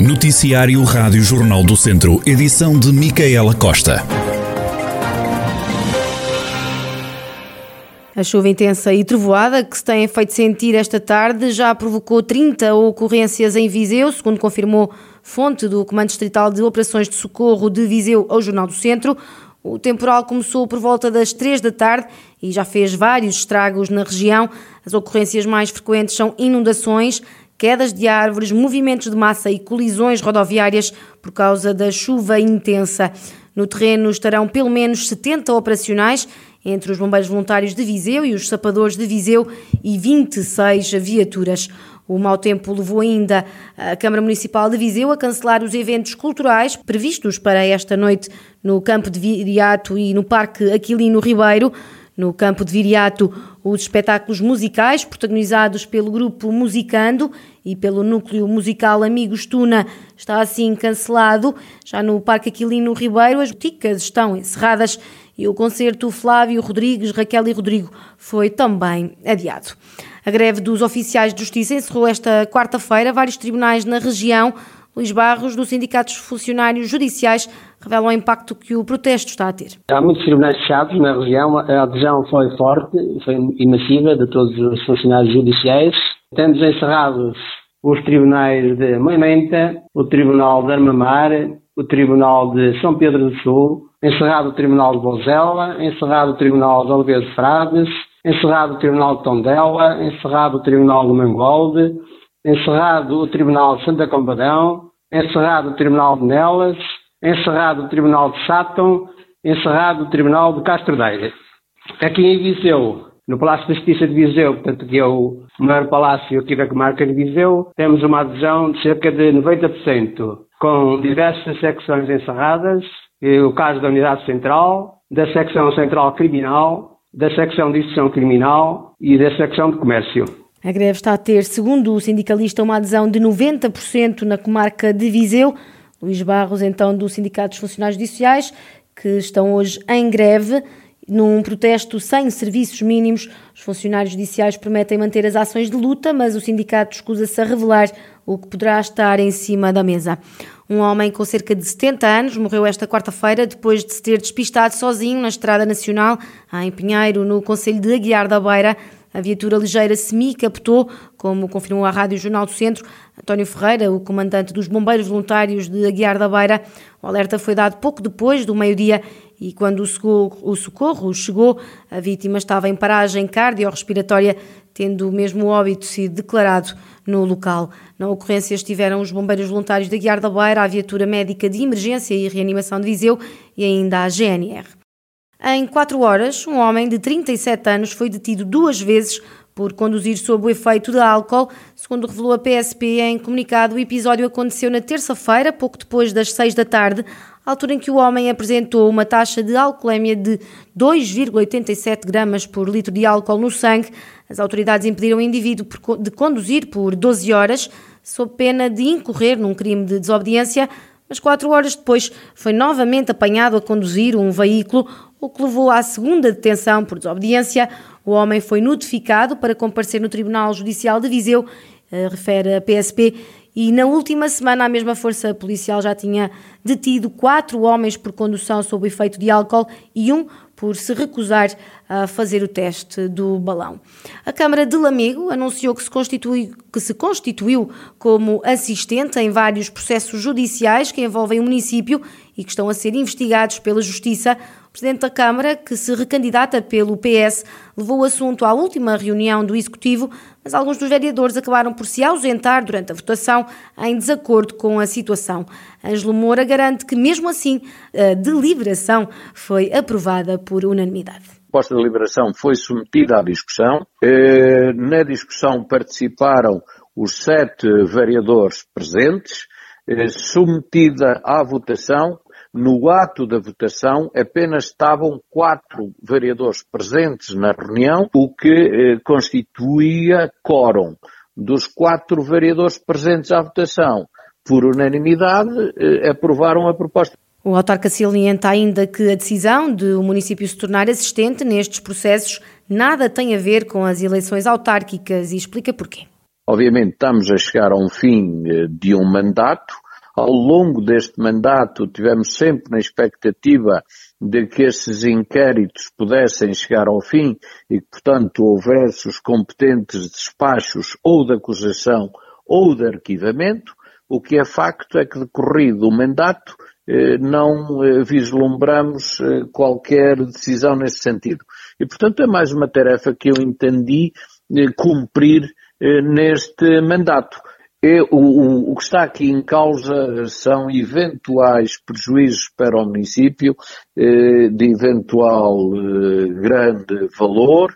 Noticiário Rádio Jornal do Centro, edição de Micaela Costa. A chuva intensa e trovoada que se tem feito sentir esta tarde já provocou 30 ocorrências em Viseu, segundo confirmou fonte do Comando Distrital de Operações de Socorro de Viseu ao Jornal do Centro. O temporal começou por volta das 3 da tarde e já fez vários estragos na região. As ocorrências mais frequentes são inundações, quedas de árvores, movimentos de massa e colisões rodoviárias por causa da chuva intensa. No terreno estarão pelo menos 70 operacionais entre os bombeiros voluntários de Viseu e os sapadores de Viseu e 26 viaturas. O mau tempo levou ainda a Câmara Municipal de Viseu a cancelar os eventos culturais previstos para esta noite no campo de Viriato e no Parque Aquilino Ribeiro. No campo de Viriato, os espetáculos musicais protagonizados pelo grupo Musicando e pelo núcleo musical Amigos Tuna está assim cancelado. Já no Parque Aquilino Ribeiro, as boticas estão encerradas e o concerto Flávio Rodrigues, Raquel e Rodrigo foi também adiado. A greve dos oficiais de justiça encerrou esta quarta-feira vários tribunais na região. Luís Barros, do Sindicato dos Funcionários Judiciais, revela o impacto que o protesto está a ter. Há muitos tribunais fechados na região, a adesão foi forte, foi massiva de todos os funcionários judiciais. Temos encerrados os tribunais de Moimenta, o Tribunal de Armamar, o Tribunal de São Pedro do Sul, encerrado o Tribunal de Bozela, encerrado o Tribunal de Oliveira de Frades, encerrado o Tribunal de Tondela, encerrado o Tribunal de Mangolde, encerrado o Tribunal de Santa Compadão, encerrado o Tribunal de Nelas, encerrado o Tribunal de Sátão, encerrado o Tribunal de Castrodeira. Aqui em Viseu, no Palácio da Justiça de Viseu, portanto, que é o maior palácio aqui da comarca de Viseu, temos uma adesão de cerca de 90%, com diversas secções encerradas, o caso da Unidade Central, da Secção Central Criminal, da secção de instrução criminal e da secção de comércio. A greve está a ter, segundo o sindicalista, uma adesão de 90% na comarca de Viseu. Luís Barros, então, do Sindicato dos Funcionários Judiciais, que estão hoje em greve. Num protesto sem serviços mínimos, os funcionários judiciais prometem manter as ações de luta, mas o sindicato escusa-se a revelar o que poderá estar em cima da mesa. Um homem com cerca de 70 anos morreu esta quarta-feira depois de se ter despistado sozinho na Estrada Nacional, em Pinheiro, no Conselho de Aguiar da Beira. A viatura ligeira semi captou, como confirmou a Rádio Jornal do Centro, António Ferreira, o comandante dos Bombeiros Voluntários de Aguiar da Beira. O alerta foi dado pouco depois do meio-dia e quando o socorro, o socorro chegou, a vítima estava em paragem cardiorrespiratória, tendo mesmo o óbito sido declarado no local. Na ocorrência estiveram os bombeiros voluntários da Guiar da Beira, a viatura médica de emergência e reanimação de Viseu e ainda a GNR. Em quatro horas, um homem de 37 anos foi detido duas vezes por conduzir sob o efeito de álcool. Segundo revelou a PSP em comunicado, o episódio aconteceu na terça-feira, pouco depois das seis da tarde, altura em que o homem apresentou uma taxa de alcoolemia de 2,87 gramas por litro de álcool no sangue. As autoridades impediram o indivíduo de conduzir por 12 horas, sob pena de incorrer num crime de desobediência, mas quatro horas depois foi novamente apanhado a conduzir um veículo, o que levou à segunda detenção por desobediência. O homem foi notificado para comparecer no Tribunal Judicial de Viseu, eh, refere a PSP, e na última semana a mesma força policial já tinha detido quatro homens por condução sob efeito de álcool e um por se recusar a fazer o teste do balão. A Câmara de Lamego anunciou que se, constitui, que se constituiu como assistente em vários processos judiciais que envolvem o município e que estão a ser investigados pela Justiça. O Presidente da Câmara, que se recandidata pelo PS, levou o assunto à última reunião do Executivo, mas alguns dos vereadores acabaram por se ausentar durante a votação em desacordo com a situação. Ângelo Moura garante que, mesmo assim, a deliberação foi aprovada por unanimidade. Proposta de deliberação foi submetida à discussão. Eh, na discussão participaram os sete vereadores presentes, eh, submetida à votação no ato da votação apenas estavam quatro vereadores presentes na reunião, o que eh, constituía quórum. Dos quatro vereadores presentes à votação, por unanimidade, aprovaram a proposta. O autarca salienta ainda que a decisão de o município se tornar assistente nestes processos nada tem a ver com as eleições autárquicas e explica porquê. Obviamente estamos a chegar a um fim eh, de um mandato, ao longo deste mandato tivemos sempre na expectativa de que esses inquéritos pudessem chegar ao fim e que, portanto, houvesse os competentes despachos ou de acusação ou de arquivamento. O que é facto é que, decorrido o mandato, eh, não eh, vislumbramos eh, qualquer decisão nesse sentido. E, portanto, é mais uma tarefa que eu entendi cumprir neste mandato. E, o, o, que está aqui em causa são eventuais prejuízos para o município de eventual grande valor.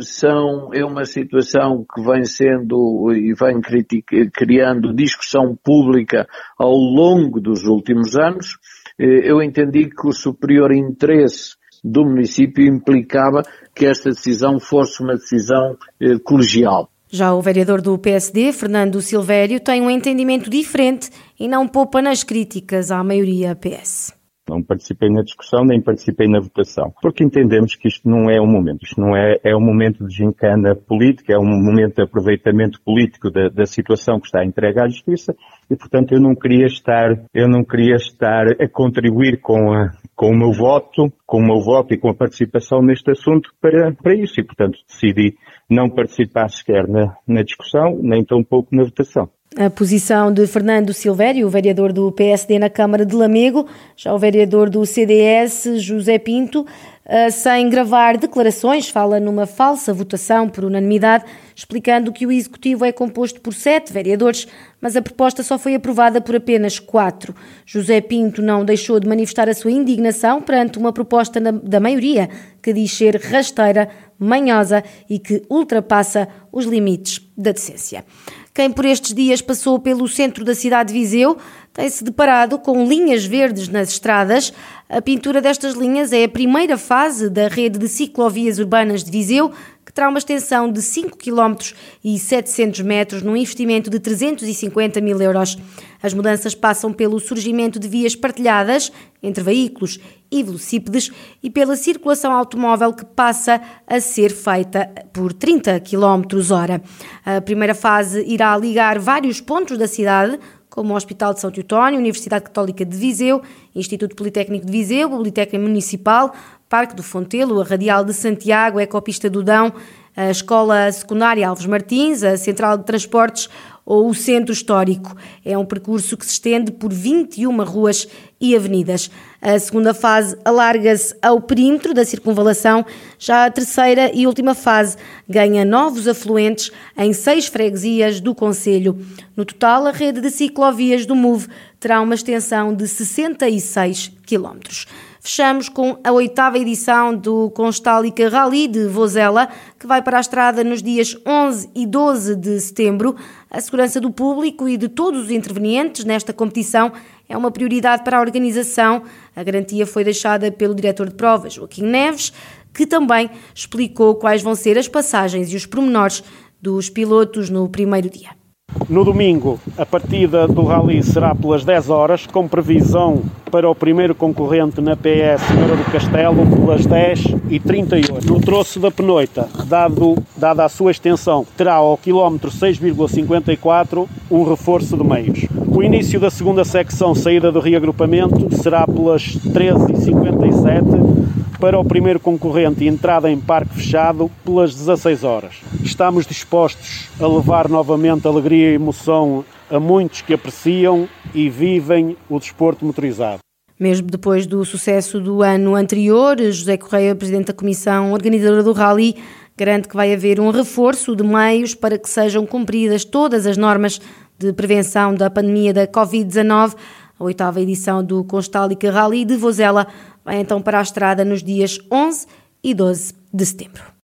são, é uma situação que vem sendo e vem critica, criando discussão pública ao longo dos últimos anos. eu entendi que o superior interesse do município implicava que esta decisão fosse uma decisão eh, colegial. Já o vereador do PSD, Fernando Silvério, tem um entendimento diferente e não poupa nas críticas à maioria PS. Não participei na discussão, nem participei na votação, porque entendemos que isto não é o momento. Isto não é, é um momento de gincana política, é um momento de aproveitamento político da, da situação que está entregue à Justiça e, portanto, eu não queria estar, eu não queria estar a contribuir com a, com o meu voto, com o meu voto e com a participação neste assunto para, para isso e, portanto, decidi não participar sequer na, na discussão, nem tão pouco na votação. A posição de Fernando Silvério, o vereador do PSD na Câmara de Lamego, já o vereador do CDS, José Pinto, sem gravar declarações, fala numa falsa votação por unanimidade, explicando que o Executivo é composto por sete vereadores, mas a proposta só foi aprovada por apenas quatro. José Pinto não deixou de manifestar a sua indignação perante uma proposta da maioria que diz ser rasteira, manhosa e que ultrapassa os limites da decência. Quem por estes dias passou pelo centro da cidade de Viseu tem-se deparado com linhas verdes nas estradas. A pintura destas linhas é a primeira fase da rede de ciclovias urbanas de Viseu, terá uma extensão de 5 km e 700 metros num investimento de 350 mil euros. As mudanças passam pelo surgimento de vias partilhadas entre veículos e velocípedes e pela circulação automóvel que passa a ser feita por 30 km hora. A primeira fase irá ligar vários pontos da cidade, como o Hospital de São Teutónio, Universidade Católica de Viseu, Instituto Politécnico de Viseu, Biblioteca Municipal, Parque do Fontelo, a Radial de Santiago, a Ecopista do Dão, a Escola Secundária Alves Martins, a Central de Transportes ou o Centro Histórico. É um percurso que se estende por 21 ruas e avenidas. A segunda fase alarga-se ao perímetro da circunvalação, já a terceira e última fase ganha novos afluentes em seis freguesias do Conselho. No total, a rede de ciclovias do MUV terá uma extensão de 66 quilómetros. Fechamos com a oitava edição do Constálica Rally de Vozela, que vai para a estrada nos dias 11 e 12 de setembro. A segurança do público e de todos os intervenientes nesta competição é uma prioridade para a organização. A garantia foi deixada pelo diretor de provas, Joaquim Neves, que também explicou quais vão ser as passagens e os pormenores dos pilotos no primeiro dia. No domingo, a partida do Rally será pelas 10 horas, com previsão para o primeiro concorrente na PS Moura do Castelo pelas 10 e 38. No troço da Penoita, dado, dada a sua extensão, terá ao quilómetro 6,54 um reforço de meios. O início da segunda secção, saída do reagrupamento, será pelas 13h57 para o primeiro concorrente entrada em parque fechado pelas 16 horas. Estamos dispostos a levar novamente alegria e emoção a muitos que apreciam e vivem o desporto motorizado. Mesmo depois do sucesso do ano anterior, José Correia, presidente da comissão organizadora do Rally, garante que vai haver um reforço de meios para que sejam cumpridas todas as normas de prevenção da pandemia da Covid-19. A oitava edição do Constálica Rally de Vozela vai então para a estrada nos dias 11 e 12 de setembro.